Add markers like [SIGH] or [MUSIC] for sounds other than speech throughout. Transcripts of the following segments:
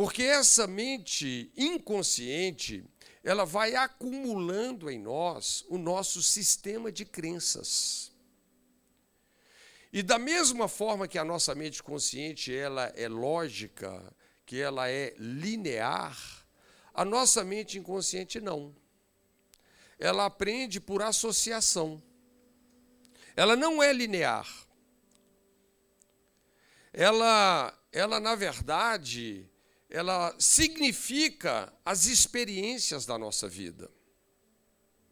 Porque essa mente inconsciente, ela vai acumulando em nós o nosso sistema de crenças. E da mesma forma que a nossa mente consciente ela é lógica, que ela é linear, a nossa mente inconsciente não. Ela aprende por associação. Ela não é linear. Ela, ela na verdade, ela significa as experiências da nossa vida.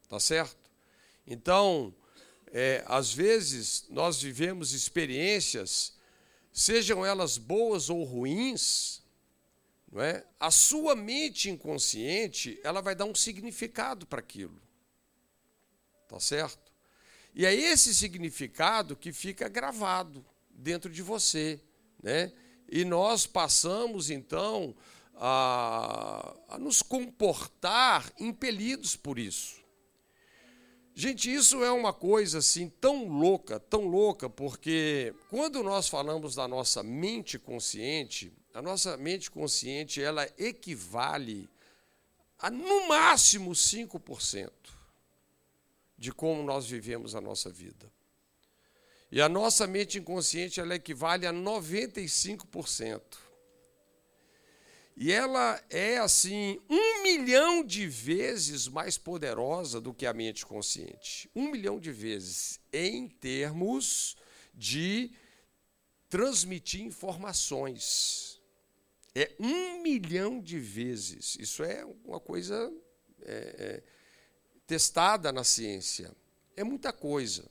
Tá certo? Então, é, às vezes, nós vivemos experiências, sejam elas boas ou ruins, não é? a sua mente inconsciente ela vai dar um significado para aquilo. Tá certo? E é esse significado que fica gravado dentro de você. Né? E nós passamos, então, a, a nos comportar impelidos por isso. Gente, isso é uma coisa assim tão louca, tão louca, porque quando nós falamos da nossa mente consciente, a nossa mente consciente ela equivale a no máximo 5% de como nós vivemos a nossa vida. E a nossa mente inconsciente ela equivale a 95%. E ela é, assim, um milhão de vezes mais poderosa do que a mente consciente. Um milhão de vezes, em termos de transmitir informações. É um milhão de vezes. Isso é uma coisa é, é, testada na ciência. É muita coisa.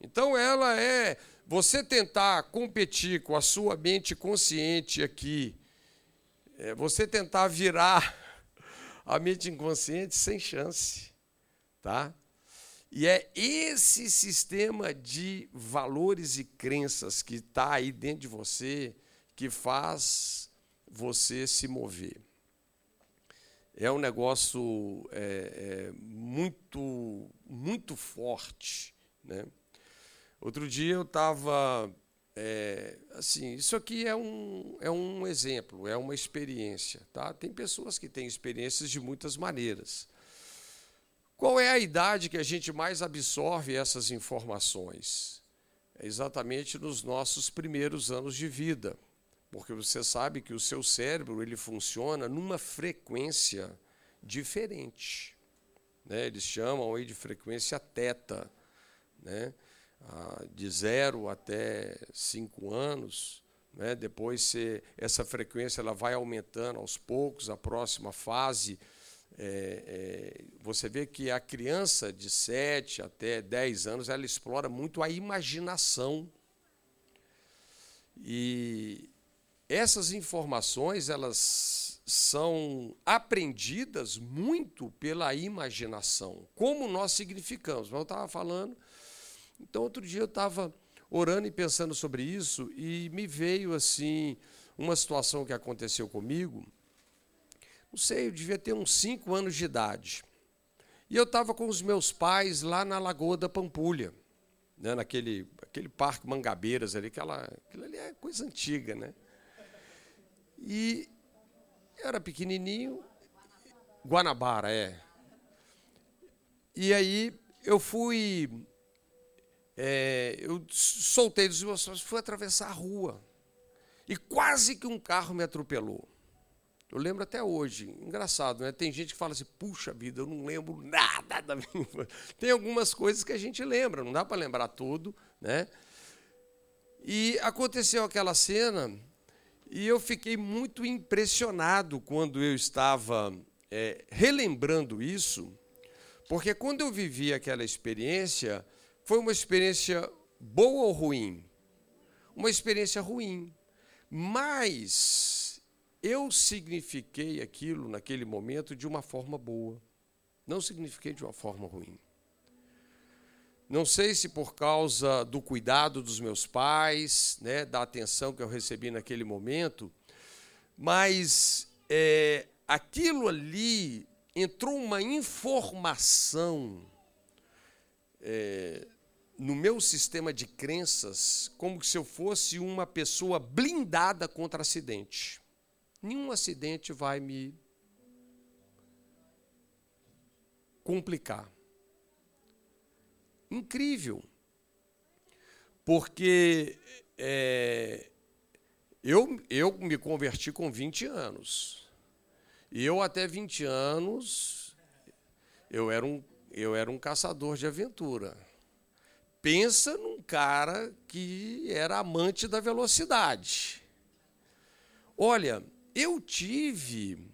Então, ela é você tentar competir com a sua mente consciente aqui, é você tentar virar [LAUGHS] a mente inconsciente sem chance, tá? E é esse sistema de valores e crenças que está aí dentro de você que faz você se mover. É um negócio é, é, muito, muito forte, né? Outro dia eu estava. É, assim, isso aqui é um, é um exemplo, é uma experiência. Tá? Tem pessoas que têm experiências de muitas maneiras. Qual é a idade que a gente mais absorve essas informações? É exatamente nos nossos primeiros anos de vida, porque você sabe que o seu cérebro ele funciona numa frequência diferente. Né? Eles chamam aí de frequência teta. Né? De zero até cinco anos. Né? Depois você, essa frequência ela vai aumentando aos poucos. A próxima fase, é, é, você vê que a criança de 7 até 10 anos ela explora muito a imaginação. E essas informações elas são aprendidas muito pela imaginação, como nós significamos. Eu estava falando então, outro dia eu estava orando e pensando sobre isso e me veio assim uma situação que aconteceu comigo. Não sei, eu devia ter uns cinco anos de idade. E eu estava com os meus pais lá na Lagoa da Pampulha, né, naquele aquele parque Mangabeiras ali, aquela, aquilo ali é coisa antiga, né? E era pequenininho, Guanabara, é. E aí eu fui é, eu soltei dos meus pais, fui atravessar a rua. E quase que um carro me atropelou. Eu lembro até hoje. Engraçado, né? Tem gente que fala assim, puxa vida, eu não lembro nada da minha Tem algumas coisas que a gente lembra, não dá para lembrar tudo, né? E aconteceu aquela cena e eu fiquei muito impressionado quando eu estava é, relembrando isso, porque quando eu vivi aquela experiência, foi uma experiência boa ou ruim? Uma experiência ruim. Mas eu signifiquei aquilo naquele momento de uma forma boa. Não signifiquei de uma forma ruim. Não sei se por causa do cuidado dos meus pais, né, da atenção que eu recebi naquele momento, mas é, aquilo ali entrou uma informação é, no meu sistema de crenças como se eu fosse uma pessoa blindada contra acidente. nenhum acidente vai me complicar. Incrível. Porque é, eu, eu me converti com 20 anos. E eu, até 20 anos, eu era um, eu era um caçador de aventura. Pensa num cara que era amante da velocidade. Olha, eu tive,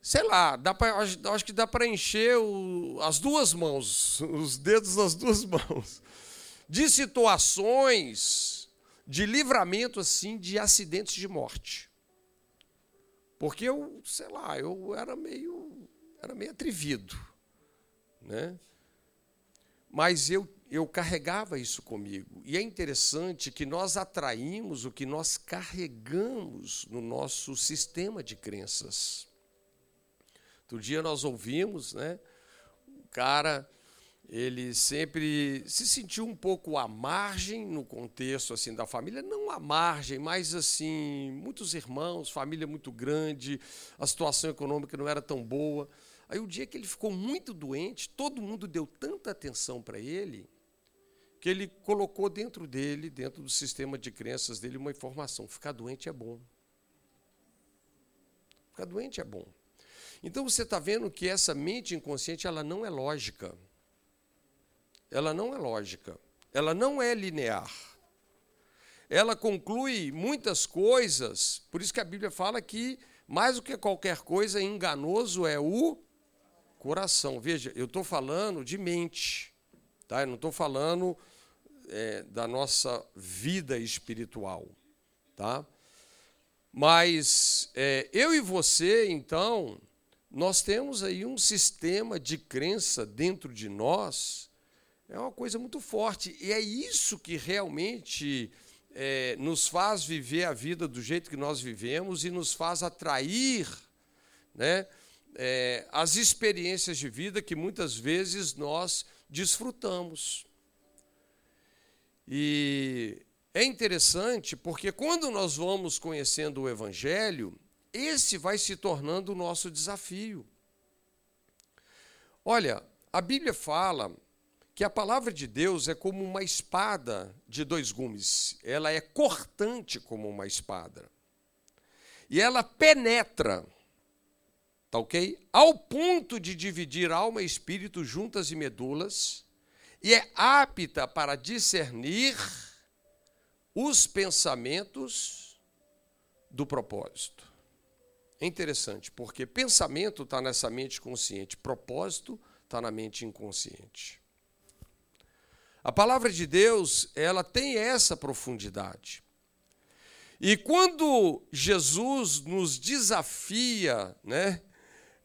sei lá, dá pra, acho que dá para encher o, as duas mãos, [LAUGHS] os dedos das duas mãos, de situações de livramento assim de acidentes de morte. Porque eu, sei lá, eu era meio era meio atrevido, né? Mas eu eu carregava isso comigo. E é interessante que nós atraímos o que nós carregamos no nosso sistema de crenças. Outro dia nós ouvimos, né? O cara ele sempre se sentiu um pouco à margem no contexto assim da família, não à margem, mas assim, muitos irmãos, família muito grande, a situação econômica não era tão boa. Aí o dia que ele ficou muito doente, todo mundo deu tanta atenção para ele, que ele colocou dentro dele, dentro do sistema de crenças dele, uma informação: ficar doente é bom. Ficar doente é bom. Então você está vendo que essa mente inconsciente ela não é lógica ela não é lógica, ela não é linear. Ela conclui muitas coisas, por isso que a Bíblia fala que mais do que qualquer coisa enganoso é o coração. Veja, eu estou falando de mente, tá? Eu não estou falando é, da nossa vida espiritual, tá? Mas é, eu e você, então, nós temos aí um sistema de crença dentro de nós é uma coisa muito forte. E é isso que realmente é, nos faz viver a vida do jeito que nós vivemos e nos faz atrair né, é, as experiências de vida que muitas vezes nós desfrutamos. E é interessante porque quando nós vamos conhecendo o Evangelho, esse vai se tornando o nosso desafio. Olha, a Bíblia fala que a palavra de Deus é como uma espada de dois gumes. Ela é cortante como uma espada. E ela penetra, tá ok? Ao ponto de dividir alma e espírito juntas e medulas, e é apta para discernir os pensamentos do propósito. É interessante, porque pensamento está nessa mente consciente, propósito está na mente inconsciente. A palavra de Deus, ela tem essa profundidade. E quando Jesus nos desafia né,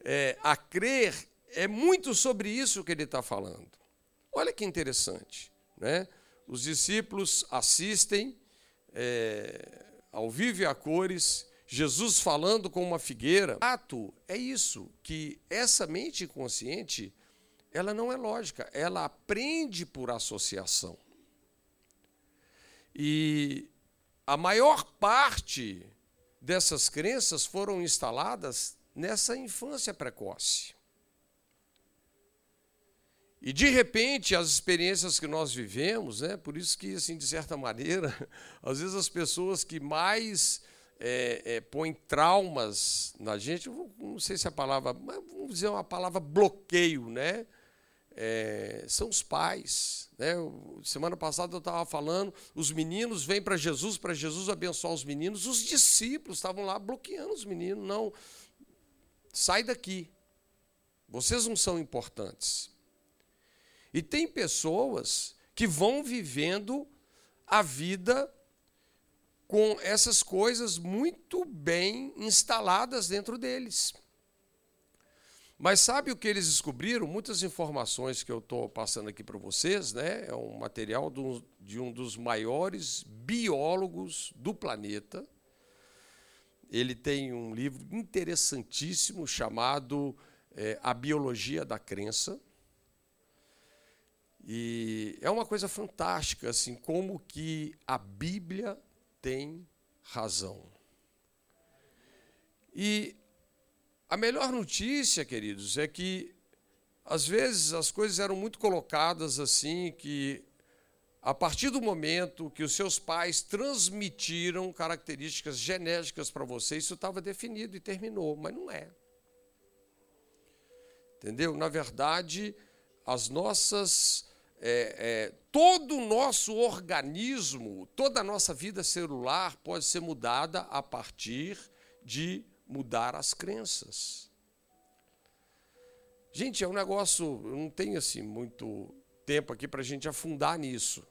é, a crer, é muito sobre isso que ele está falando. Olha que interessante. Né? Os discípulos assistem é, ao vivo e a cores, Jesus falando com uma figueira. Ato é isso, que essa mente inconsciente ela não é lógica, ela aprende por associação. E a maior parte dessas crenças foram instaladas nessa infância precoce. E de repente, as experiências que nós vivemos, né, por isso que, assim, de certa [LAUGHS] maneira, às vezes as pessoas que mais é, é, põem traumas na gente, não sei se a palavra, vamos dizer uma palavra bloqueio, né? é, são os pais. Né? Semana passada eu estava falando, os meninos vêm para Jesus, para Jesus abençoar os meninos, os discípulos estavam lá bloqueando os meninos. Não, sai daqui, vocês não são importantes. E tem pessoas que vão vivendo a vida com essas coisas muito bem instaladas dentro deles. Mas sabe o que eles descobriram? Muitas informações que eu estou passando aqui para vocês, né? É um material de um dos maiores biólogos do planeta. Ele tem um livro interessantíssimo chamado é, A Biologia da Crença. E é uma coisa fantástica, assim, como que a Bíblia tem razão. E a melhor notícia, queridos, é que às vezes as coisas eram muito colocadas assim que a partir do momento que os seus pais transmitiram características genéticas para você, isso estava definido e terminou, mas não é. Entendeu? Na verdade, as nossas. É, é, todo o nosso organismo, toda a nossa vida celular pode ser mudada a partir de mudar as crenças. Gente, é um negócio, eu não tenho assim muito tempo aqui para a gente afundar nisso.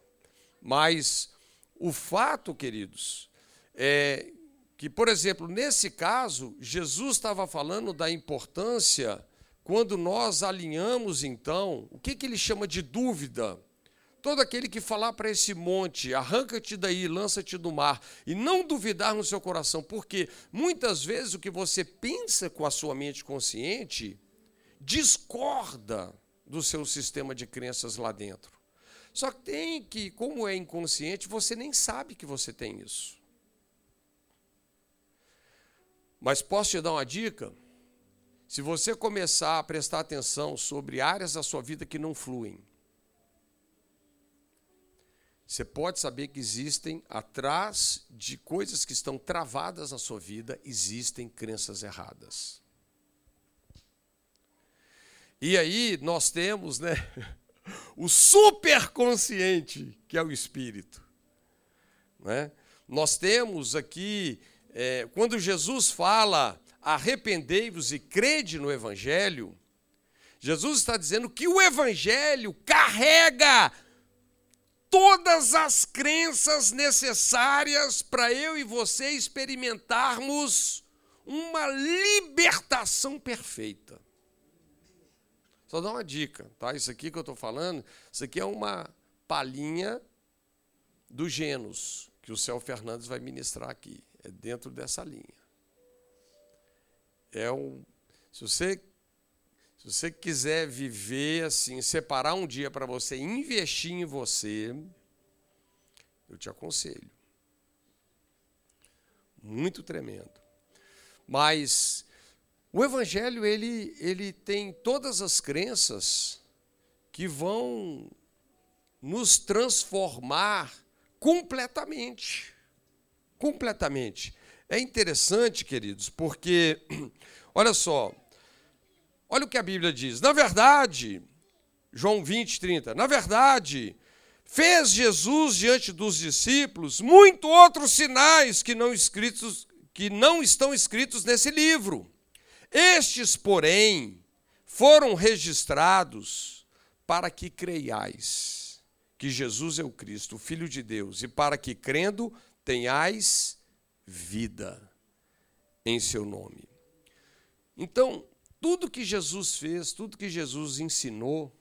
Mas o fato, queridos, é que, por exemplo, nesse caso, Jesus estava falando da importância quando nós alinhamos, então, o que, que ele chama de dúvida? Todo aquele que falar para esse monte, arranca-te daí, lança-te do mar, e não duvidar no seu coração, porque muitas vezes o que você pensa com a sua mente consciente discorda do seu sistema de crenças lá dentro. Só que tem que, como é inconsciente, você nem sabe que você tem isso. Mas posso te dar uma dica? Se você começar a prestar atenção sobre áreas da sua vida que não fluem, você pode saber que existem, atrás de coisas que estão travadas na sua vida, existem crenças erradas. E aí nós temos, né? [LAUGHS] o superconsciente, que é o espírito. Né? Nós temos aqui, é, quando Jesus fala arrependei-vos e crede no Evangelho, Jesus está dizendo que o Evangelho carrega todas as crenças necessárias para eu e você experimentarmos uma libertação perfeita. Só dar uma dica, tá? Isso aqui que eu estou falando, isso aqui é uma palhinha do Genos, que o Céu Fernandes vai ministrar aqui. É dentro dessa linha. É um. Se você, se você quiser viver assim, separar um dia para você investir em você, eu te aconselho. Muito tremendo. Mas o evangelho ele, ele tem todas as crenças que vão nos transformar completamente. Completamente. É interessante, queridos, porque [CLEARS THROAT] olha só, olha o que a Bíblia diz. Na verdade, João 20, 30, na verdade, fez Jesus diante dos discípulos muito outros sinais que não escritos que não estão escritos nesse livro. Estes, porém, foram registrados para que creiais que Jesus é o Cristo, o Filho de Deus, e para que, crendo, tenhais vida em seu nome. Então, tudo que Jesus fez, tudo que Jesus ensinou,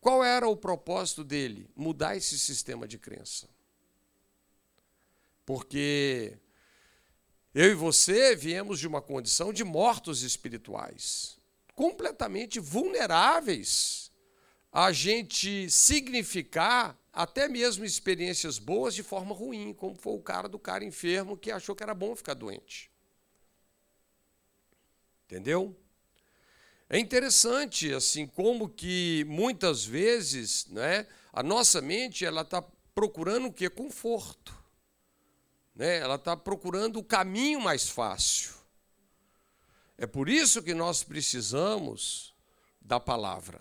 qual era o propósito dele? Mudar esse sistema de crença. Porque eu e você viemos de uma condição de mortos espirituais, completamente vulneráveis a gente significar até mesmo experiências boas de forma ruim, como foi o cara do cara enfermo que achou que era bom ficar doente. Entendeu? É interessante assim como que muitas vezes, né, a nossa mente ela está procurando o que conforto né? ela está procurando o caminho mais fácil. É por isso que nós precisamos da palavra.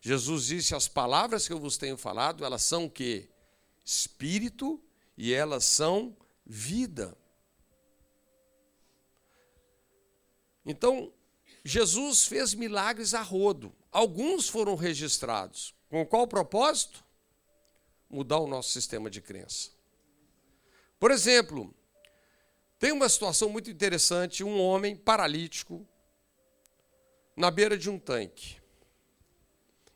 Jesus disse: as palavras que eu vos tenho falado, elas são o quê? Espírito e elas são vida. Então, Jesus fez milagres a rodo. Alguns foram registrados. Com qual propósito? Mudar o nosso sistema de crença. Por exemplo, tem uma situação muito interessante: um homem paralítico na beira de um tanque.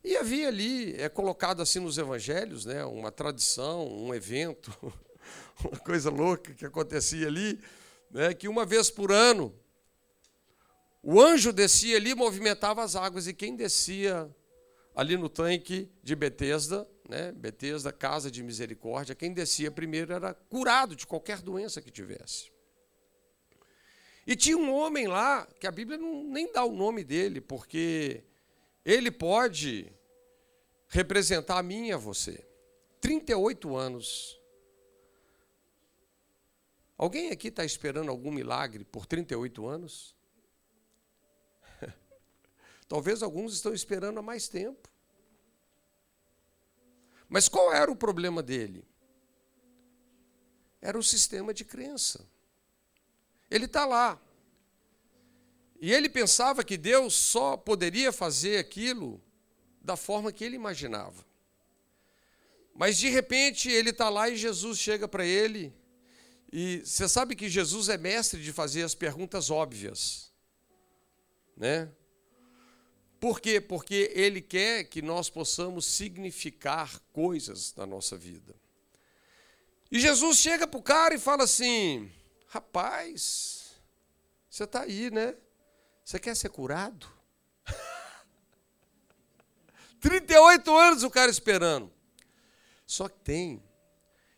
E havia ali, é colocado assim nos evangelhos, né, uma tradição, um evento, [LAUGHS] uma coisa louca que acontecia ali, né, que uma vez por ano o anjo descia ali e movimentava as águas, e quem descia ali no tanque de Betesda né, Betesda, casa de misericórdia, quem descia primeiro era curado de qualquer doença que tivesse. E tinha um homem lá, que a Bíblia não, nem dá o nome dele, porque ele pode representar a mim e a você. 38 anos. Alguém aqui está esperando algum milagre por 38 anos? [LAUGHS] Talvez alguns estão esperando há mais tempo. Mas qual era o problema dele? Era o sistema de crença. Ele está lá. E ele pensava que Deus só poderia fazer aquilo da forma que ele imaginava. Mas de repente ele está lá e Jesus chega para ele. E você sabe que Jesus é mestre de fazer as perguntas óbvias. Né? Por quê? Porque ele quer que nós possamos significar coisas na nossa vida. E Jesus chega para o cara e fala assim: Rapaz, você está aí, né? Você quer ser curado? [LAUGHS] 38 anos o cara esperando. Só que tem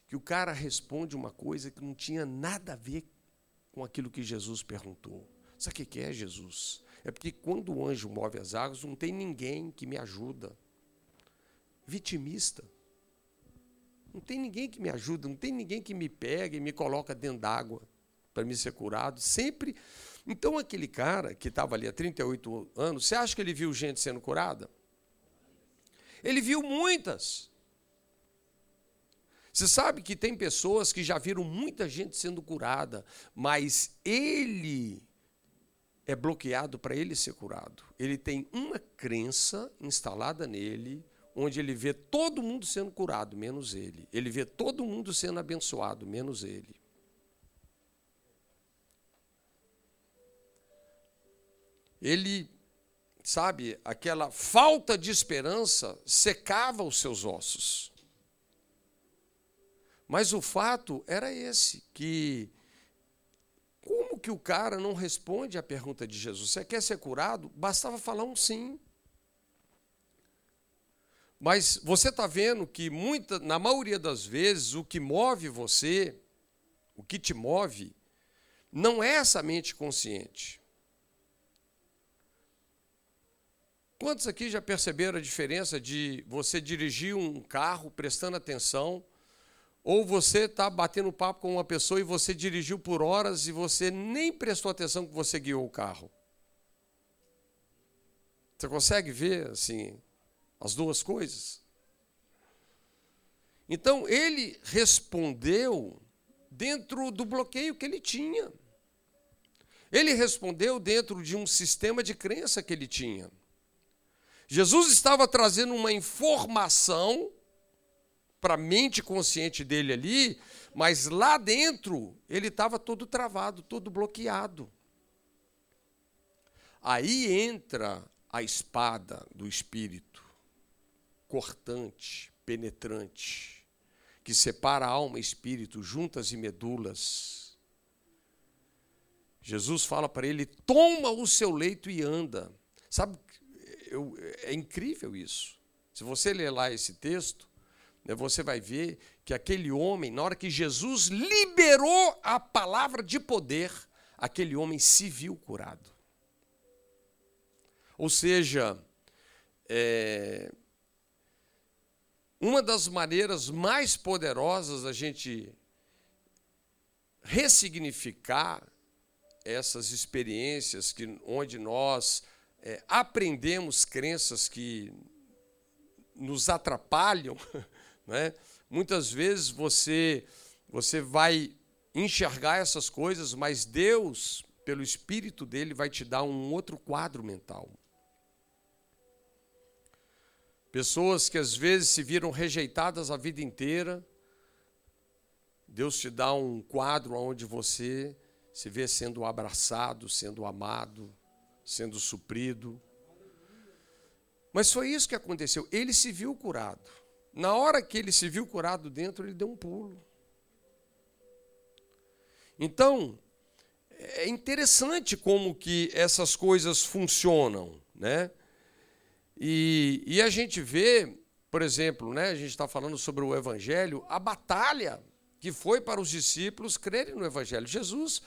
que o cara responde uma coisa que não tinha nada a ver com aquilo que Jesus perguntou. Sabe o que é Jesus? É porque quando o anjo move as águas, não tem ninguém que me ajuda. Vitimista. Não tem ninguém que me ajuda, não tem ninguém que me pega e me coloca dentro d'água para me ser curado. Sempre. Então, aquele cara que estava ali há 38 anos, você acha que ele viu gente sendo curada? Ele viu muitas. Você sabe que tem pessoas que já viram muita gente sendo curada, mas ele é bloqueado para ele ser curado. Ele tem uma crença instalada nele, onde ele vê todo mundo sendo curado, menos ele. Ele vê todo mundo sendo abençoado, menos ele. Ele, sabe, aquela falta de esperança secava os seus ossos. Mas o fato era esse, que como que o cara não responde à pergunta de Jesus? Você quer ser curado? Bastava falar um sim. Mas você está vendo que muita, na maioria das vezes o que move você, o que te move, não é essa mente consciente. Quantos aqui já perceberam a diferença de você dirigir um carro prestando atenção, ou você está batendo papo com uma pessoa e você dirigiu por horas e você nem prestou atenção que você guiou o carro? Você consegue ver assim as duas coisas? Então ele respondeu dentro do bloqueio que ele tinha. Ele respondeu dentro de um sistema de crença que ele tinha. Jesus estava trazendo uma informação para a mente consciente dele ali, mas lá dentro ele estava todo travado, todo bloqueado. Aí entra a espada do Espírito, cortante, penetrante, que separa alma e espírito, juntas e medulas. Jesus fala para ele: toma o seu leito e anda. Sabe eu, é incrível isso. Se você ler lá esse texto, né, você vai ver que aquele homem, na hora que Jesus liberou a palavra de poder, aquele homem se viu curado. Ou seja, é, uma das maneiras mais poderosas da gente ressignificar essas experiências que onde nós é, aprendemos crenças que nos atrapalham, [LAUGHS] né? muitas vezes você, você vai enxergar essas coisas, mas Deus, pelo Espírito dele, vai te dar um outro quadro mental. Pessoas que às vezes se viram rejeitadas a vida inteira, Deus te dá um quadro onde você se vê sendo abraçado, sendo amado, sendo suprido. Mas foi isso que aconteceu. Ele se viu curado. Na hora que ele se viu curado dentro, ele deu um pulo. Então, é interessante como que essas coisas funcionam, né? E, e a gente vê, por exemplo, né, a gente está falando sobre o Evangelho, a batalha que foi para os discípulos crerem no Evangelho. Jesus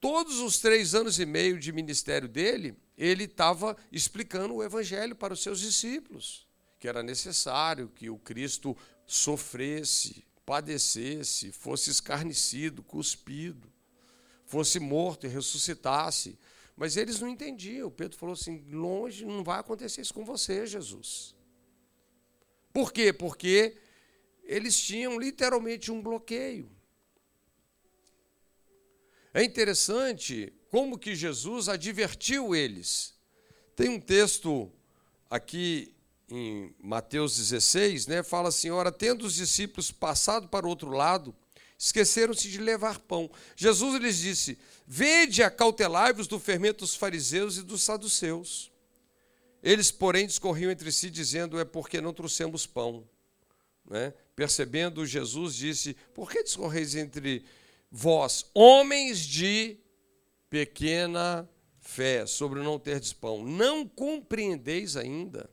todos os três anos e meio de ministério dele, ele estava explicando o evangelho para os seus discípulos, que era necessário que o Cristo sofresse, padecesse, fosse escarnecido, cuspido, fosse morto e ressuscitasse. Mas eles não entendiam. Pedro falou assim: longe, não vai acontecer isso com você, Jesus. Por quê? Porque eles tinham literalmente um bloqueio. É interessante como que Jesus advertiu eles. Tem um texto aqui em Mateus 16, né, fala assim: Ora, tendo os discípulos passado para o outro lado, esqueceram-se de levar pão. Jesus lhes disse: Vede, acautelai-vos do fermento dos fariseus e dos saduceus. Eles, porém, discorriam entre si, dizendo: É porque não trouxemos pão. Né? Percebendo, Jesus disse: Por que discorreis entre vós, homens de pequena fé, sobre não terdes pão? Não compreendeis ainda?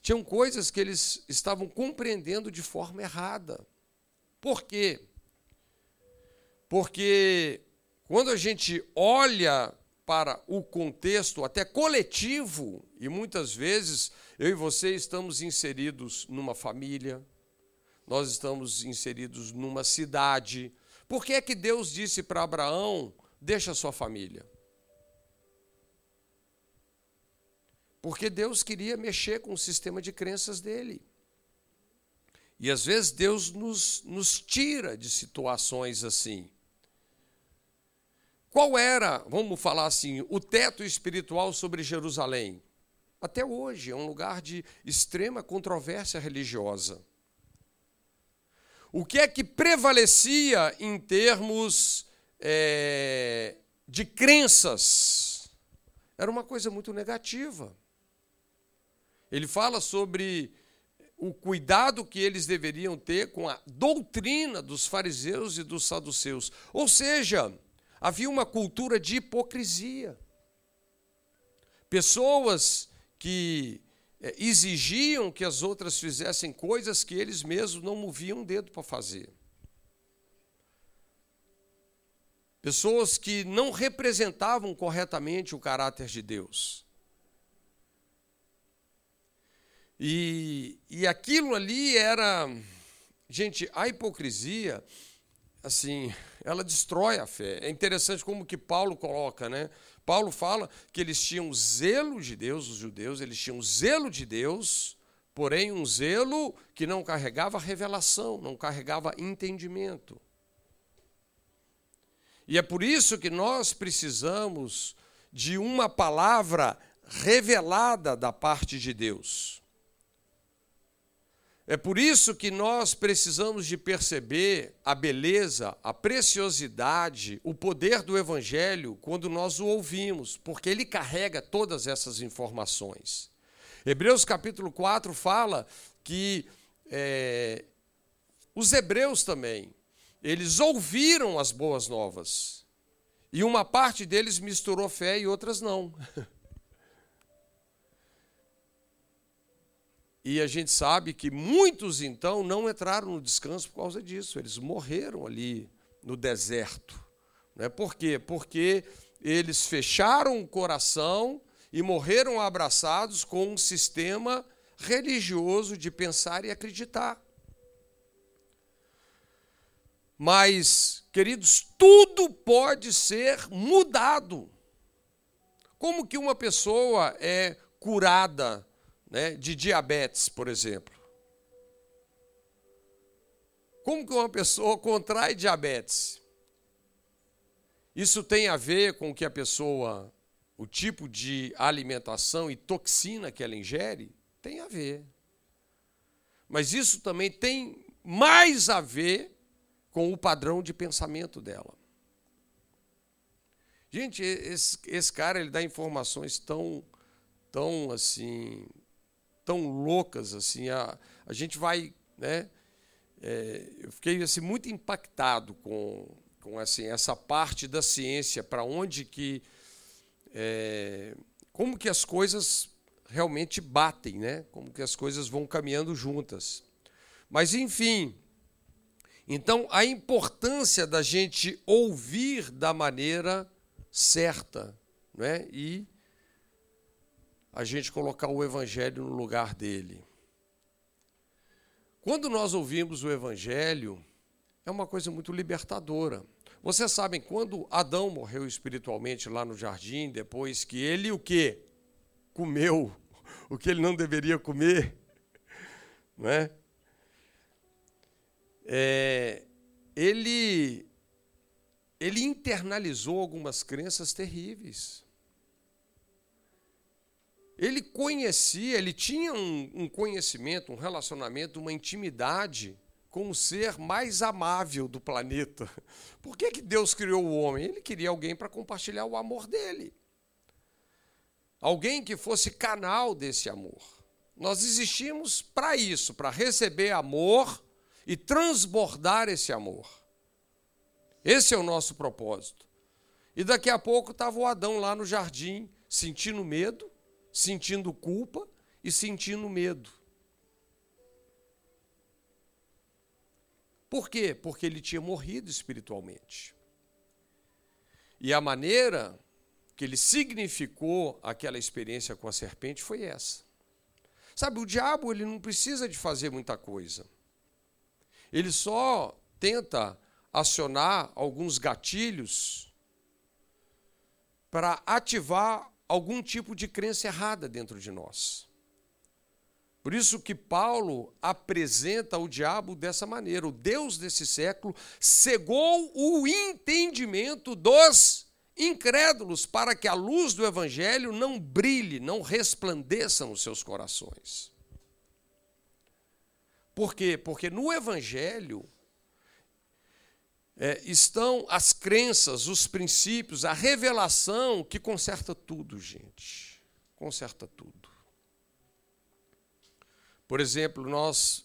Tinham coisas que eles estavam compreendendo de forma errada. Por quê? Porque quando a gente olha para o contexto até coletivo, e muitas vezes eu e você estamos inseridos numa família, nós estamos inseridos numa cidade. Por que é que Deus disse para Abraão: deixa sua família? Porque Deus queria mexer com o sistema de crenças dele. E às vezes Deus nos, nos tira de situações assim. Qual era, vamos falar assim, o teto espiritual sobre Jerusalém? Até hoje é um lugar de extrema controvérsia religiosa. O que é que prevalecia em termos é, de crenças? Era uma coisa muito negativa. Ele fala sobre o cuidado que eles deveriam ter com a doutrina dos fariseus e dos saduceus. Ou seja, havia uma cultura de hipocrisia. Pessoas que exigiam que as outras fizessem coisas que eles mesmos não moviam um dedo para fazer. Pessoas que não representavam corretamente o caráter de Deus. E, e aquilo ali era. Gente, a hipocrisia, assim, [LAUGHS] ela destrói a fé. É interessante como que Paulo coloca, né? Paulo fala que eles tinham zelo de Deus, os judeus, eles tinham zelo de Deus, porém um zelo que não carregava revelação, não carregava entendimento. E é por isso que nós precisamos de uma palavra revelada da parte de Deus. É por isso que nós precisamos de perceber a beleza, a preciosidade, o poder do Evangelho quando nós o ouvimos, porque ele carrega todas essas informações. Hebreus capítulo 4 fala que é, os hebreus também, eles ouviram as boas novas, e uma parte deles misturou fé e outras não. [LAUGHS] E a gente sabe que muitos então não entraram no descanso por causa disso, eles morreram ali no deserto. Né? Por quê? Porque eles fecharam o coração e morreram abraçados com um sistema religioso de pensar e acreditar. Mas, queridos, tudo pode ser mudado. Como que uma pessoa é curada né, de diabetes, por exemplo. Como que uma pessoa contrai diabetes? Isso tem a ver com que a pessoa, o tipo de alimentação e toxina que ela ingere? Tem a ver. Mas isso também tem mais a ver com o padrão de pensamento dela. Gente, esse, esse cara ele dá informações tão, tão assim, tão loucas assim. A, a gente vai, né? É, eu fiquei assim muito impactado com, com assim essa parte da ciência para onde que é, como que as coisas realmente batem, né? Como que as coisas vão caminhando juntas. Mas enfim, Então, a importância da gente ouvir da maneira certa, né? E a gente colocar o evangelho no lugar dele. Quando nós ouvimos o evangelho, é uma coisa muito libertadora. Vocês sabem quando Adão morreu espiritualmente lá no jardim, depois que ele o quê? Comeu [LAUGHS] o que ele não deveria comer, [LAUGHS] não é? é ele ele internalizou algumas crenças terríveis. Ele conhecia, ele tinha um, um, conhecimento, um relacionamento, uma intimidade com o ser mais amável do planeta. [LAUGHS] Por que, que Deus criou o homem? Ele queria alguém para compartilhar o amor dele. Alguém que fosse canal desse amor. Nós existimos para isso, para receber amor e transbordar esse amor. Esse é o nosso propósito. E daqui a pouco estava o Adão lá no jardim, sentindo medo, sentindo culpa e sentindo medo. Por quê? Porque ele tinha morrido espiritualmente. E a maneira que ele significou aquela experiência com a serpente foi essa. Sabe, o diabo ele não precisa de fazer muita coisa. Ele só tenta acionar alguns gatilhos para ativar algum tipo de crença errada dentro de nós. Por isso que Paulo apresenta o diabo dessa maneira. O Deus desse século cegou o entendimento dos incrédulos para que a luz do evangelho não brilhe, não resplandeça nos seus corações. Por quê? Porque no evangelho é, estão as crenças, os princípios, a revelação que conserta tudo, gente. Conserta tudo. Por exemplo, nós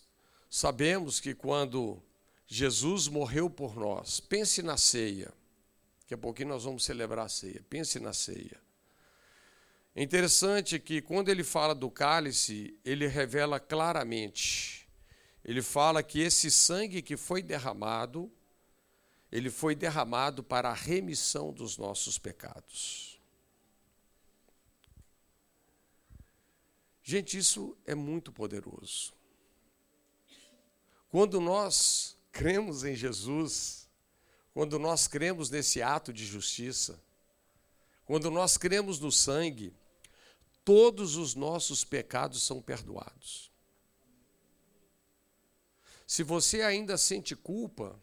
sabemos que quando Jesus morreu por nós, pense na ceia. Daqui a pouquinho nós vamos celebrar a ceia. Pense na ceia. É interessante que quando ele fala do cálice, ele revela claramente. Ele fala que esse sangue que foi derramado ele foi derramado para a remissão dos nossos pecados. Gente, isso é muito poderoso. Quando nós cremos em Jesus, quando nós cremos nesse ato de justiça, quando nós cremos no sangue, todos os nossos pecados são perdoados. Se você ainda sente culpa,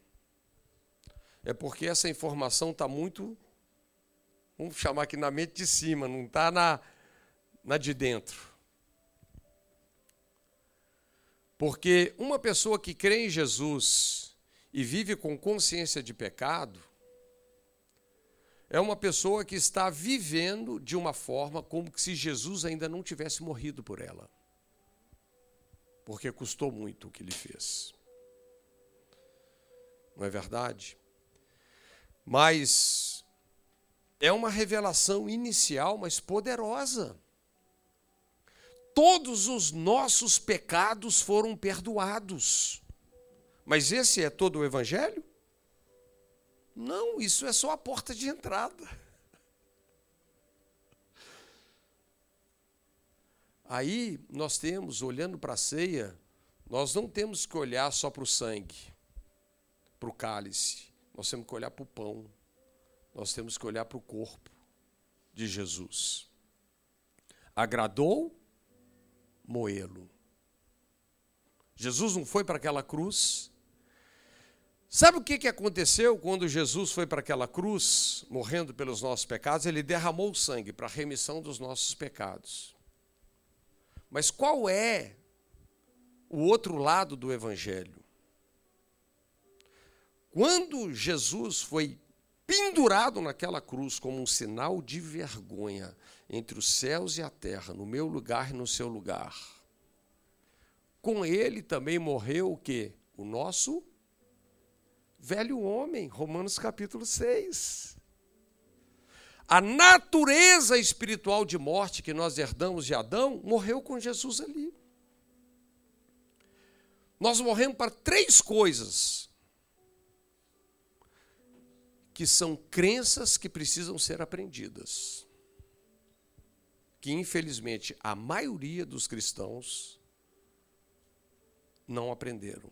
é porque essa informação está muito, vamos chamar aqui na mente de cima, não está na, na de dentro. Porque uma pessoa que crê em Jesus e vive com consciência de pecado, é uma pessoa que está vivendo de uma forma como se Jesus ainda não tivesse morrido por ela. Porque custou muito o que ele fez. Não é verdade? Mas é uma revelação inicial, mas poderosa. Todos os nossos pecados foram perdoados. Mas esse é todo o Evangelho? Não, isso é só a porta de entrada. Aí nós temos, olhando para a ceia, nós não temos que olhar só para o sangue, para o cálice. Nós temos que olhar para o pão, nós temos que olhar para o corpo de Jesus. Agradou moê-lo. Jesus não foi para aquela cruz. Sabe o que, que aconteceu quando Jesus foi para aquela cruz, morrendo pelos nossos pecados? Ele derramou o sangue para a remissão dos nossos pecados. Mas qual é o outro lado do Evangelho? Quando Jesus foi pendurado naquela cruz como um sinal de vergonha entre os céus e a terra, no meu lugar e no seu lugar, com ele também morreu o que? O nosso velho homem, Romanos capítulo 6. A natureza espiritual de morte que nós herdamos de Adão morreu com Jesus ali. Nós morremos para três coisas que são crenças que precisam ser aprendidas. Que, infelizmente, a maioria dos cristãos não aprenderam.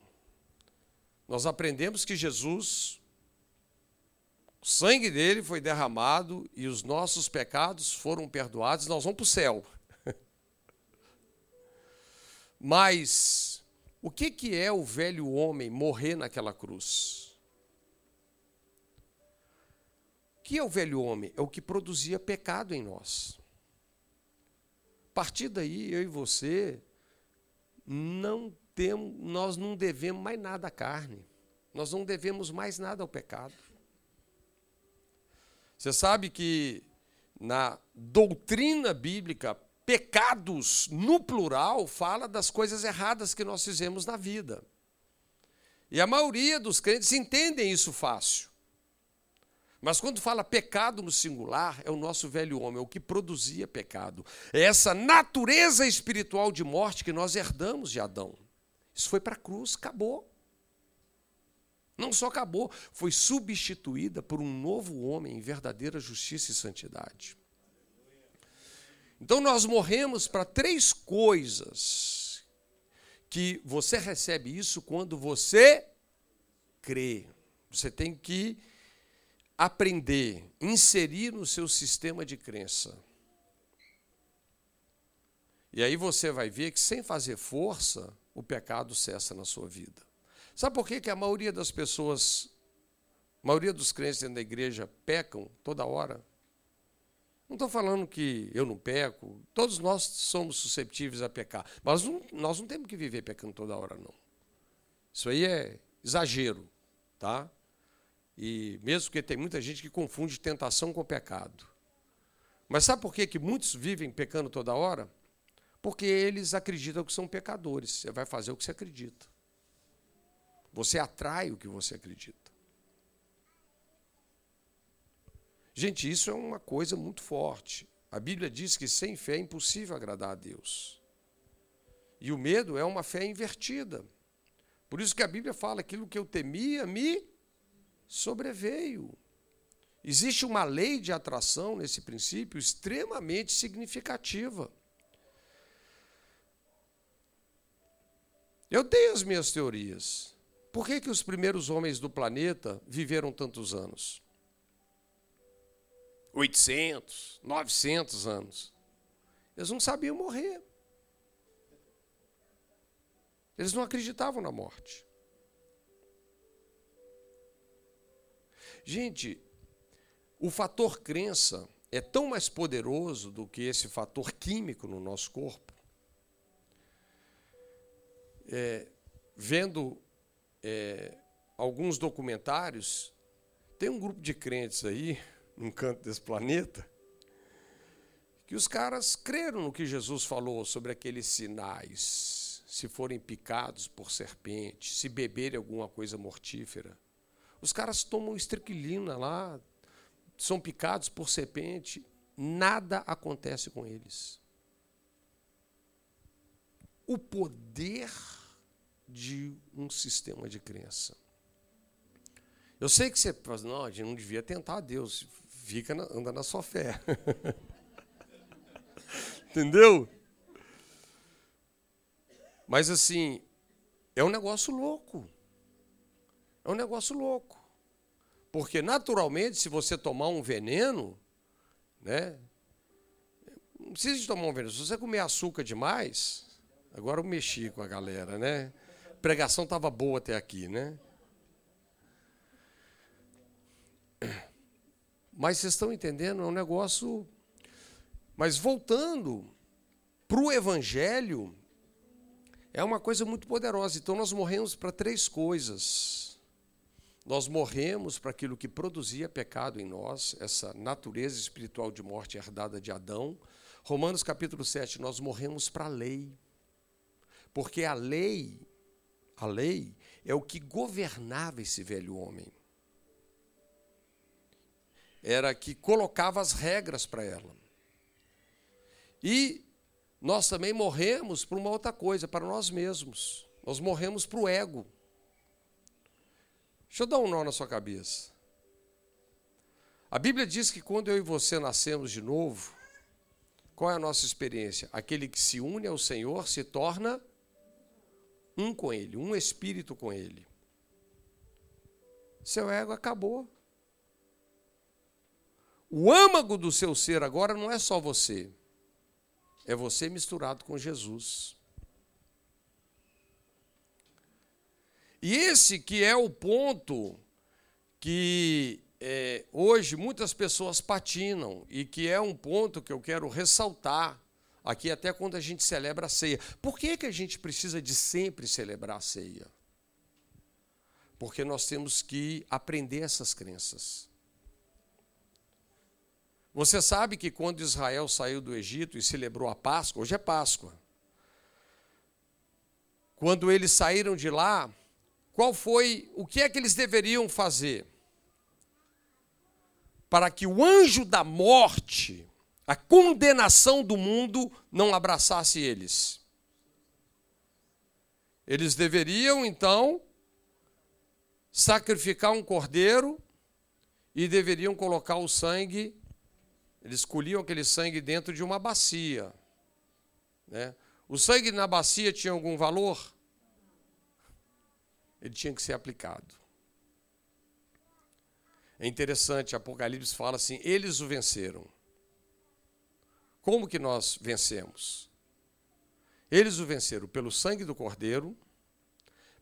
Nós aprendemos que Jesus, o sangue dele foi derramado e os nossos pecados foram perdoados, nós vamos para o céu. [LAUGHS] Mas o que, que é o velho homem morrer naquela cruz? O que é o velho homem? É o que produzia pecado em nós. A partir daí, eu e você não temos, nós não devemos mais nada à carne. Nós não devemos mais nada ao pecado. Você sabe que na doutrina bíblica pecados no plural fala das coisas erradas que nós fizemos na vida. E a maioria dos crentes entendem isso fácil. Mas quando fala pecado no singular, é o nosso velho homem, é o que produzia pecado. É essa natureza espiritual de morte que nós herdamos de Adão. Isso foi para a cruz, acabou. Não só acabou, foi substituída por um novo homem em verdadeira justiça e santidade. Então nós morremos para três coisas que você recebe isso quando você crê. Você tem que aprender, inserir no seu sistema de crença. E aí você vai ver que sem fazer força, o pecado cessa na sua vida. Sabe por que, que a maioria das pessoas, a maioria dos crentes dentro da igreja pecam toda hora? Não estou falando que eu não peco, todos nós somos susceptíveis a pecar, mas não, nós não temos que viver pecando toda hora, não. Isso aí é exagero, tá? E mesmo porque tem muita gente que confunde tentação com pecado. Mas sabe por que, que muitos vivem pecando toda hora? Porque eles acreditam que são pecadores. Você vai fazer o que você acredita. Você atrai o que você acredita. Gente, isso é uma coisa muito forte. A Bíblia diz que sem fé é impossível agradar a Deus. E o medo é uma fé invertida. Por isso que a Bíblia fala: aquilo que eu temia me sobreveio. Existe uma lei de atração nesse princípio extremamente significativa. Eu tenho as minhas teorias. Por que, que os primeiros homens do planeta viveram tantos anos? 800, 900 anos. Eles não sabiam morrer. Eles não acreditavam na morte. Gente, o fator crença é tão mais poderoso do que esse fator químico no nosso corpo. É, vendo é, alguns documentários, tem um grupo de crentes aí [LAUGHS] num canto desse planeta, que os caras creram no que Jesus falou sobre aqueles sinais, se forem picados por serpente, se beberem alguma coisa mortífera. Os caras tomam estriclina lá, são picados por serpente, nada acontece com eles. O poder de um sistema de crença. Eu sei que você fala, não, a gente não devia tentar a Deus fica na, anda na sua fé. [LAUGHS] Entendeu? Mas assim, é um negócio louco. É um negócio louco. Porque naturalmente, se você tomar um veneno, né? Não precisa de tomar um veneno. Se você comer açúcar demais, agora eu mexi com a galera, né? A pregação estava boa até aqui, né? Mas vocês estão entendendo? É um negócio. Mas voltando para o Evangelho, é uma coisa muito poderosa. Então nós morremos para três coisas. Nós morremos para aquilo que produzia pecado em nós, essa natureza espiritual de morte herdada de Adão. Romanos capítulo 7, nós morremos para a lei. Porque a lei, a lei é o que governava esse velho homem era que colocava as regras para ela. E nós também morremos por uma outra coisa, para nós mesmos. Nós morremos para o ego. Deixa eu dar um nó na sua cabeça. A Bíblia diz que quando eu e você nascemos de novo, qual é a nossa experiência? Aquele que se une ao Senhor se torna um com Ele, um espírito com Ele. Seu ego acabou. O âmago do seu ser agora não é só você, é você misturado com Jesus. E esse que é o ponto que é, hoje muitas pessoas patinam e que é um ponto que eu quero ressaltar aqui até quando a gente celebra a ceia. Por que, que a gente precisa de sempre celebrar a ceia? Porque nós temos que aprender essas crenças. Você sabe que quando Israel saiu do Egito e celebrou a Páscoa, hoje é Páscoa. Quando eles saíram de lá, qual foi, o que é que eles deveriam fazer? Para que o anjo da morte, a condenação do mundo, não abraçasse eles. Eles deveriam, então, sacrificar um cordeiro e deveriam colocar o sangue eles colhiam aquele sangue dentro de uma bacia. Né? O sangue na bacia tinha algum valor? Ele tinha que ser aplicado. É interessante, Apocalipse fala assim: eles o venceram. Como que nós vencemos? Eles o venceram pelo sangue do Cordeiro,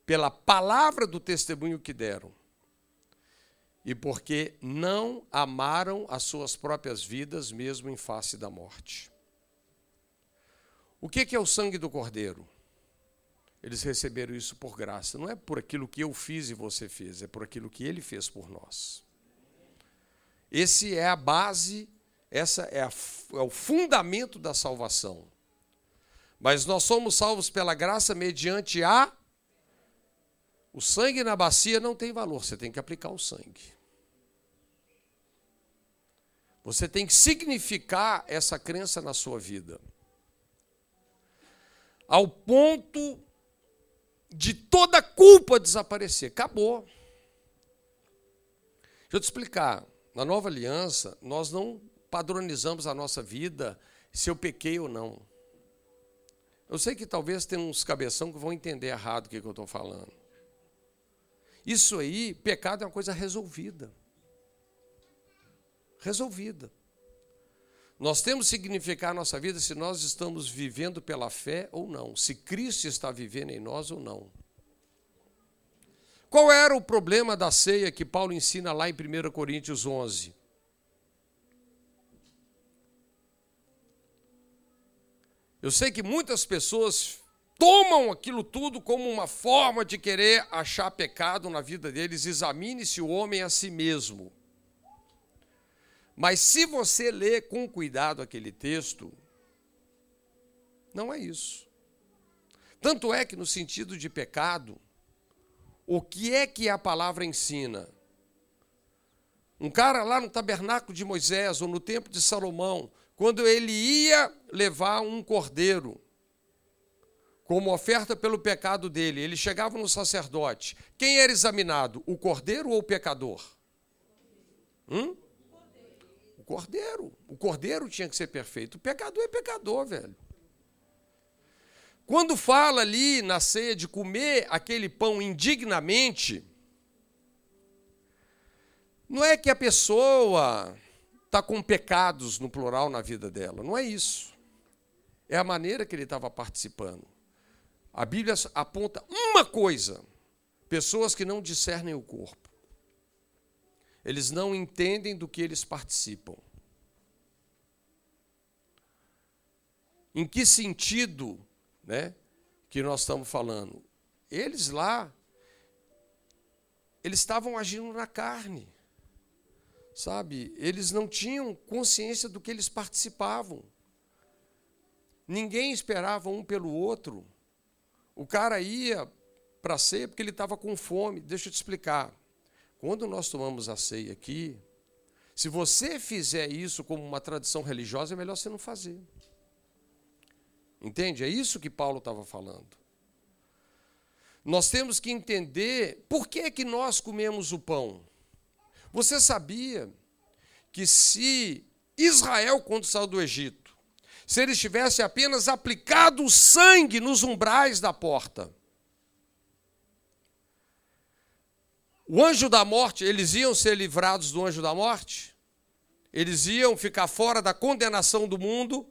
pela palavra do testemunho que deram e porque não amaram as suas próprias vidas, mesmo em face da morte. O que é o sangue do Cordeiro? Eles receberam isso por graça. Não é por aquilo que eu fiz e você fez, é por aquilo que ele fez por nós. Esse é a base, essa é, a, é o fundamento da salvação. Mas nós somos salvos pela graça mediante a o sangue na bacia não tem valor, você tem que aplicar o sangue. Você tem que significar essa crença na sua vida. Ao ponto de toda culpa desaparecer. Acabou. Deixa eu te explicar. Na nova aliança, nós não padronizamos a nossa vida se eu pequei ou não. Eu sei que talvez tem uns cabeção que vão entender errado o que eu estou falando. Isso aí, pecado é uma coisa resolvida. Resolvida. Nós temos que significar a nossa vida se nós estamos vivendo pela fé ou não, se Cristo está vivendo em nós ou não. Qual era o problema da ceia que Paulo ensina lá em 1 Coríntios 11? Eu sei que muitas pessoas tomam aquilo tudo como uma forma de querer achar pecado na vida deles. Examine-se o homem a si mesmo. Mas se você ler com cuidado aquele texto, não é isso. Tanto é que, no sentido de pecado, o que é que a palavra ensina? Um cara lá no tabernáculo de Moisés ou no templo de Salomão, quando ele ia levar um cordeiro, como oferta pelo pecado dele. Ele chegava no sacerdote. Quem era examinado? O cordeiro ou o pecador? Hum? Cordeiro. O cordeiro tinha que ser perfeito. O pecador é pecador, velho. Quando fala ali na ceia de comer aquele pão indignamente, não é que a pessoa está com pecados no plural na vida dela. Não é isso. É a maneira que ele estava participando. A Bíblia aponta uma coisa: pessoas que não discernem o corpo. Eles não entendem do que eles participam. Em que sentido, né, que nós estamos falando? Eles lá eles estavam agindo na carne. Sabe? Eles não tinham consciência do que eles participavam. Ninguém esperava um pelo outro. O cara ia para ceia porque ele estava com fome. Deixa eu te explicar. Quando nós tomamos a ceia aqui, se você fizer isso como uma tradição religiosa, é melhor você não fazer. Entende? É isso que Paulo estava falando. Nós temos que entender por que, que nós comemos o pão. Você sabia que se Israel, quando saiu do Egito, se eles tivessem apenas aplicado o sangue nos umbrais da porta, o anjo da morte, eles iam ser livrados do anjo da morte? Eles iam ficar fora da condenação do mundo,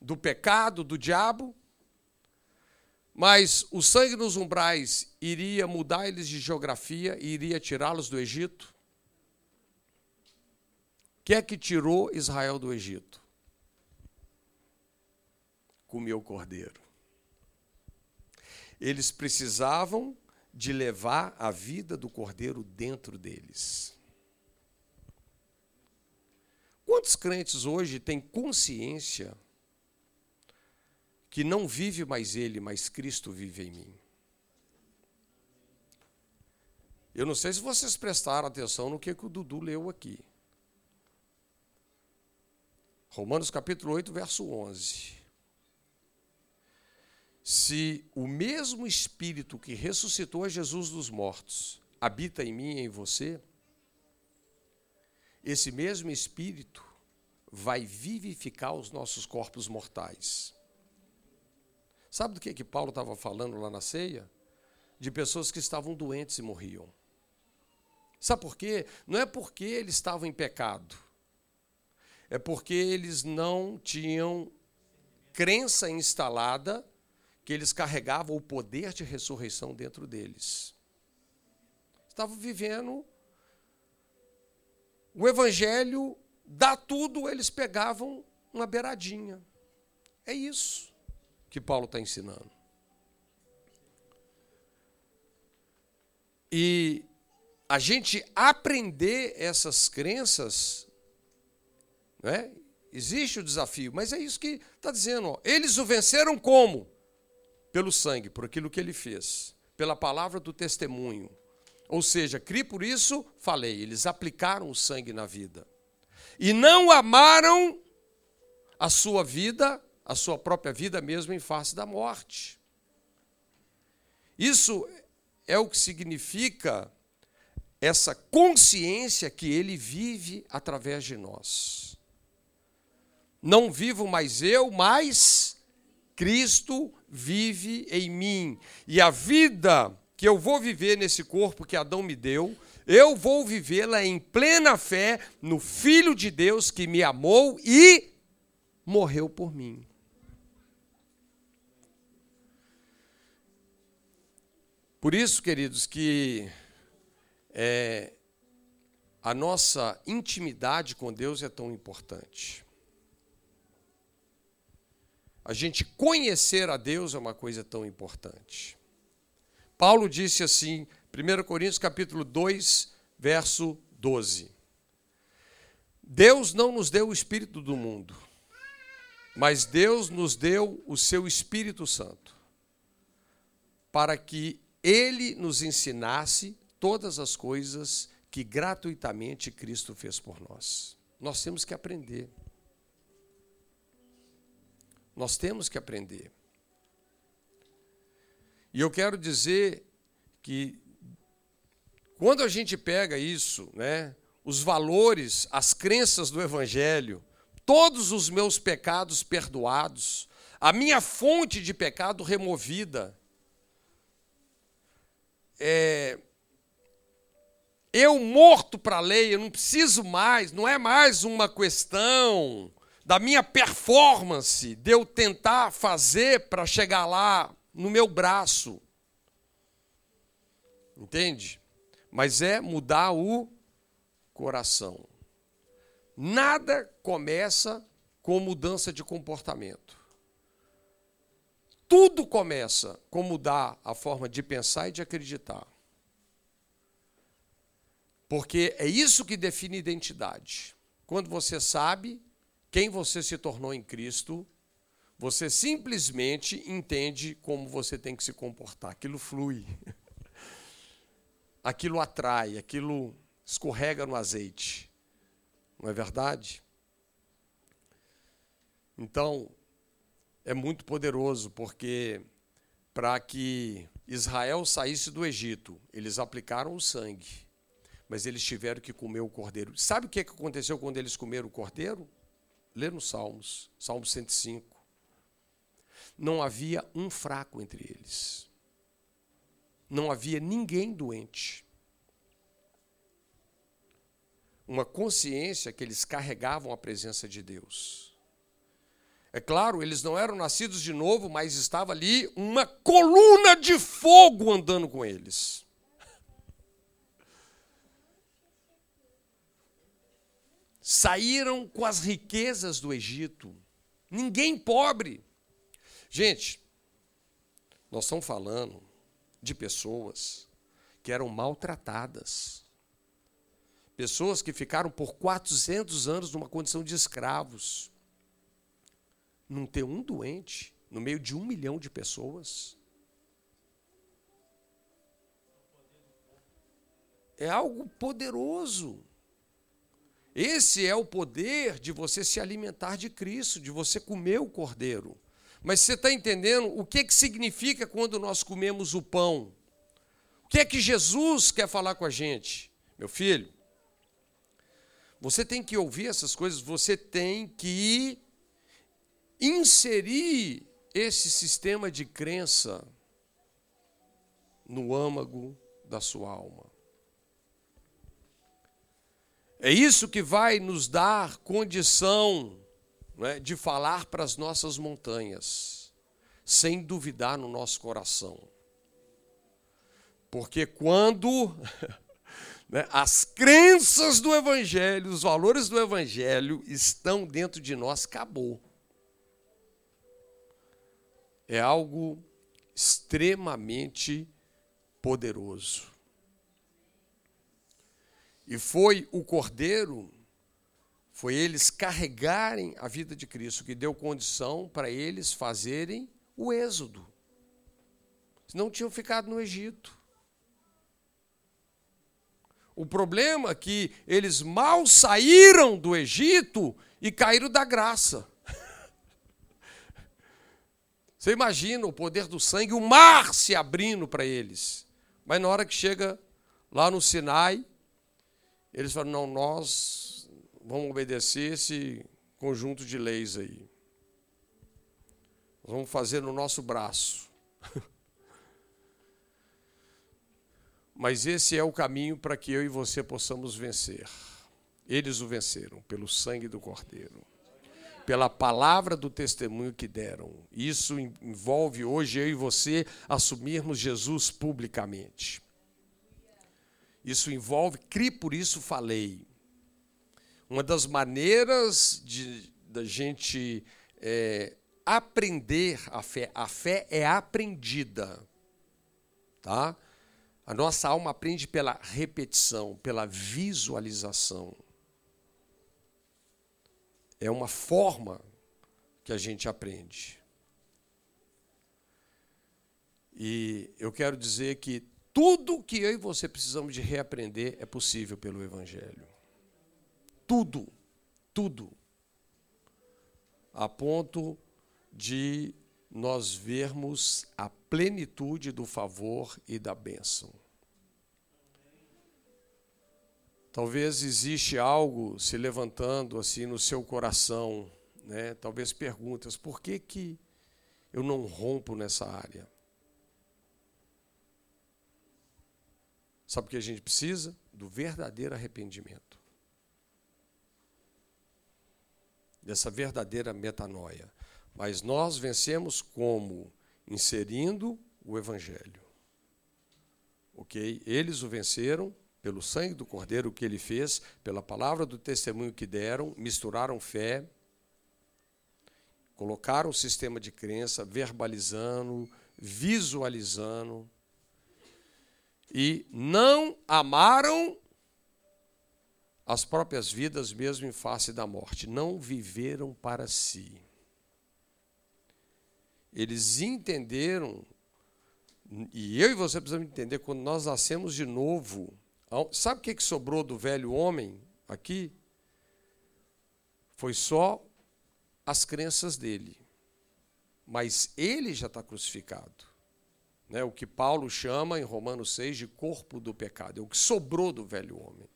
do pecado, do diabo? Mas o sangue nos umbrais iria mudar eles de geografia e iria tirá-los do Egito? O que é que tirou Israel do Egito? Comeu cordeiro. Eles precisavam de levar a vida do cordeiro dentro deles. Quantos crentes hoje têm consciência que não vive mais ele, mas Cristo vive em mim. Eu não sei se vocês prestaram atenção no que, que o Dudu leu aqui. Romanos capítulo 8, verso 11. Se o mesmo Espírito que ressuscitou a Jesus dos mortos habita em mim e em você, esse mesmo Espírito vai vivificar os nossos corpos mortais. Sabe do que, que Paulo estava falando lá na ceia? De pessoas que estavam doentes e morriam. Sabe por quê? Não é porque eles estavam em pecado, é porque eles não tinham crença instalada que eles carregavam o poder de ressurreição dentro deles. Estavam vivendo o evangelho, dá tudo, eles pegavam uma beiradinha. É isso que Paulo está ensinando. E a gente aprender essas crenças, né? existe o desafio, mas é isso que está dizendo. Ó. Eles o venceram como? Pelo sangue, por aquilo que ele fez, pela palavra do testemunho. Ou seja, criei por isso, falei, eles aplicaram o sangue na vida. E não amaram a sua vida a sua própria vida mesmo em face da morte. Isso é o que significa essa consciência que ele vive através de nós. Não vivo mais eu, mas Cristo vive em mim. E a vida que eu vou viver nesse corpo que Adão me deu, eu vou vivê-la em plena fé no Filho de Deus que me amou e morreu por mim. Por isso, queridos, que é, a nossa intimidade com Deus é tão importante. A gente conhecer a Deus é uma coisa tão importante. Paulo disse assim, 1 Coríntios capítulo 2, verso 12. Deus não nos deu o espírito do mundo, mas Deus nos deu o seu Espírito Santo, para que ele nos ensinasse todas as coisas que gratuitamente Cristo fez por nós. Nós temos que aprender. Nós temos que aprender. E eu quero dizer que quando a gente pega isso, né, os valores, as crenças do evangelho, todos os meus pecados perdoados, a minha fonte de pecado removida, é, eu morto para a lei, eu não preciso mais, não é mais uma questão da minha performance, de eu tentar fazer para chegar lá no meu braço. Entende? Mas é mudar o coração. Nada começa com mudança de comportamento. Tudo começa com mudar a forma de pensar e de acreditar. Porque é isso que define identidade. Quando você sabe quem você se tornou em Cristo, você simplesmente entende como você tem que se comportar. Aquilo flui. [LAUGHS] Aquilo atrai, aquilo escorrega no azeite. Não é verdade? Então, é muito poderoso, porque para que Israel saísse do Egito, eles aplicaram o sangue. mas eles tiveram que comer o cordeiro. Sabe o que aconteceu quando eles comeram o cordeiro? Lê nos Salmos, Salmo 105. Não havia um fraco entre eles. Não havia ninguém doente. Uma consciência que eles carregavam a presença de Deus. É claro, eles não eram nascidos de novo, mas estava ali uma coluna de fogo andando com eles. Saíram com as riquezas do Egito. Ninguém pobre. Gente, nós estamos falando de pessoas que eram maltratadas. Pessoas que ficaram por 400 anos numa condição de escravos. Não ter um doente no meio de um milhão de pessoas. É algo poderoso. Esse é o poder de você se alimentar de Cristo, de você comer o cordeiro. Mas você está entendendo o que, que significa quando nós comemos o pão? O que é que Jesus quer falar com a gente? Meu filho, você tem que ouvir essas coisas, você tem que inserir esse sistema de crença no âmago da sua alma. É isso que vai nos dar condição é, de falar para as nossas montanhas, sem duvidar no nosso coração. Porque quando [LAUGHS] né, as crenças do Evangelho, os valores do Evangelho estão dentro de nós, acabou. É algo extremamente poderoso. E foi o Cordeiro foi eles carregarem a vida de Cristo, que deu condição para eles fazerem o êxodo. Não tinham ficado no Egito. O problema é que eles mal saíram do Egito e caíram da graça. [LAUGHS] Você imagina o poder do sangue, o mar se abrindo para eles. Mas na hora que chega lá no Sinai, eles falam: não, nós vamos obedecer esse conjunto de leis aí. Nós vamos fazer no nosso braço. [LAUGHS] Mas esse é o caminho para que eu e você possamos vencer. Eles o venceram pelo sangue do Cordeiro, pela palavra do testemunho que deram. Isso envolve hoje eu e você assumirmos Jesus publicamente. Isso envolve, crie por isso falei. Uma das maneiras de da gente é, aprender a fé, a fé é aprendida, tá? A nossa alma aprende pela repetição, pela visualização. É uma forma que a gente aprende. E eu quero dizer que tudo que eu e você precisamos de reaprender é possível pelo Evangelho tudo, tudo, a ponto de nós vermos a plenitude do favor e da bênção. Talvez existe algo se levantando assim no seu coração, né? Talvez perguntas: por que que eu não rompo nessa área? Sabe o que a gente precisa? Do verdadeiro arrependimento. dessa verdadeira metanoia. Mas nós vencemos como? Inserindo o Evangelho. Ok? Eles o venceram pelo sangue do Cordeiro, que ele fez, pela palavra do testemunho que deram, misturaram fé, colocaram o sistema de crença, verbalizando, visualizando, e não amaram as próprias vidas, mesmo em face da morte. Não viveram para si. Eles entenderam, e eu e você precisamos entender, quando nós nascemos de novo, sabe o que sobrou do velho homem aqui? Foi só as crenças dele. Mas ele já está crucificado. Né, o que Paulo chama em Romanos 6 de corpo do pecado, é o que sobrou do velho homem.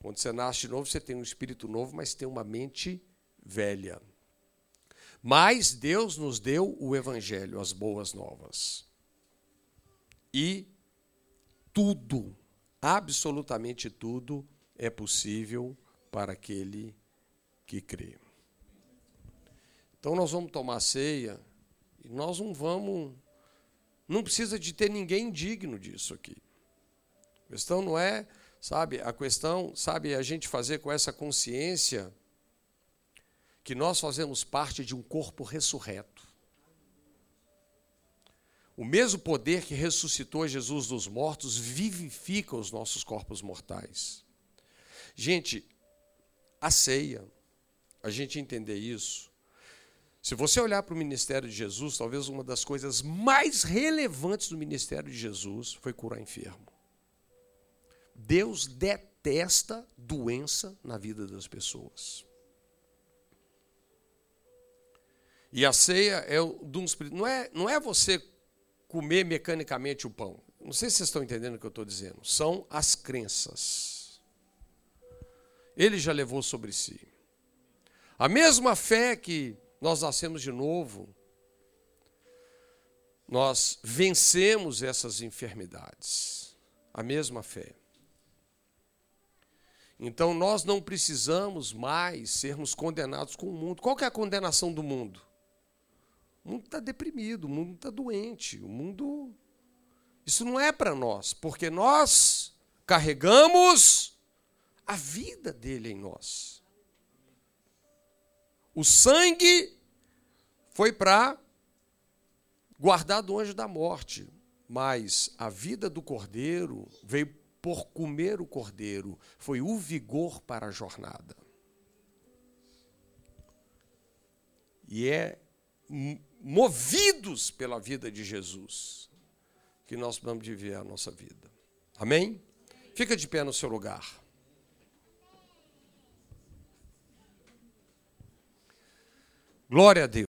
Quando você nasce de novo, você tem um espírito novo, mas tem uma mente velha. Mas Deus nos deu o evangelho, as boas novas. E tudo, absolutamente tudo, é possível para aquele que crê. Então nós vamos tomar ceia e nós não vamos. Não precisa de ter ninguém digno disso aqui. A questão não é, sabe, a questão, sabe, a gente fazer com essa consciência que nós fazemos parte de um corpo ressurreto. O mesmo poder que ressuscitou Jesus dos mortos vivifica os nossos corpos mortais. Gente, a ceia, a gente entender isso. Se você olhar para o ministério de Jesus, talvez uma das coisas mais relevantes do ministério de Jesus foi curar enfermo. Deus detesta doença na vida das pessoas. E a ceia é um não é não é você comer mecanicamente o pão. Não sei se vocês estão entendendo o que eu estou dizendo. São as crenças. Ele já levou sobre si. A mesma fé que nós nascemos de novo, nós vencemos essas enfermidades. A mesma fé. Então nós não precisamos mais sermos condenados com o mundo. Qual é a condenação do mundo? O mundo está deprimido, o mundo está doente, o mundo. Isso não é para nós, porque nós carregamos a vida dele em nós. O sangue foi para guardar do anjo da morte, mas a vida do cordeiro veio por comer o cordeiro, foi o vigor para a jornada. E é movidos pela vida de Jesus, que nós vamos viver a nossa vida. Amém? Fica de pé no seu lugar. Glória a Deus.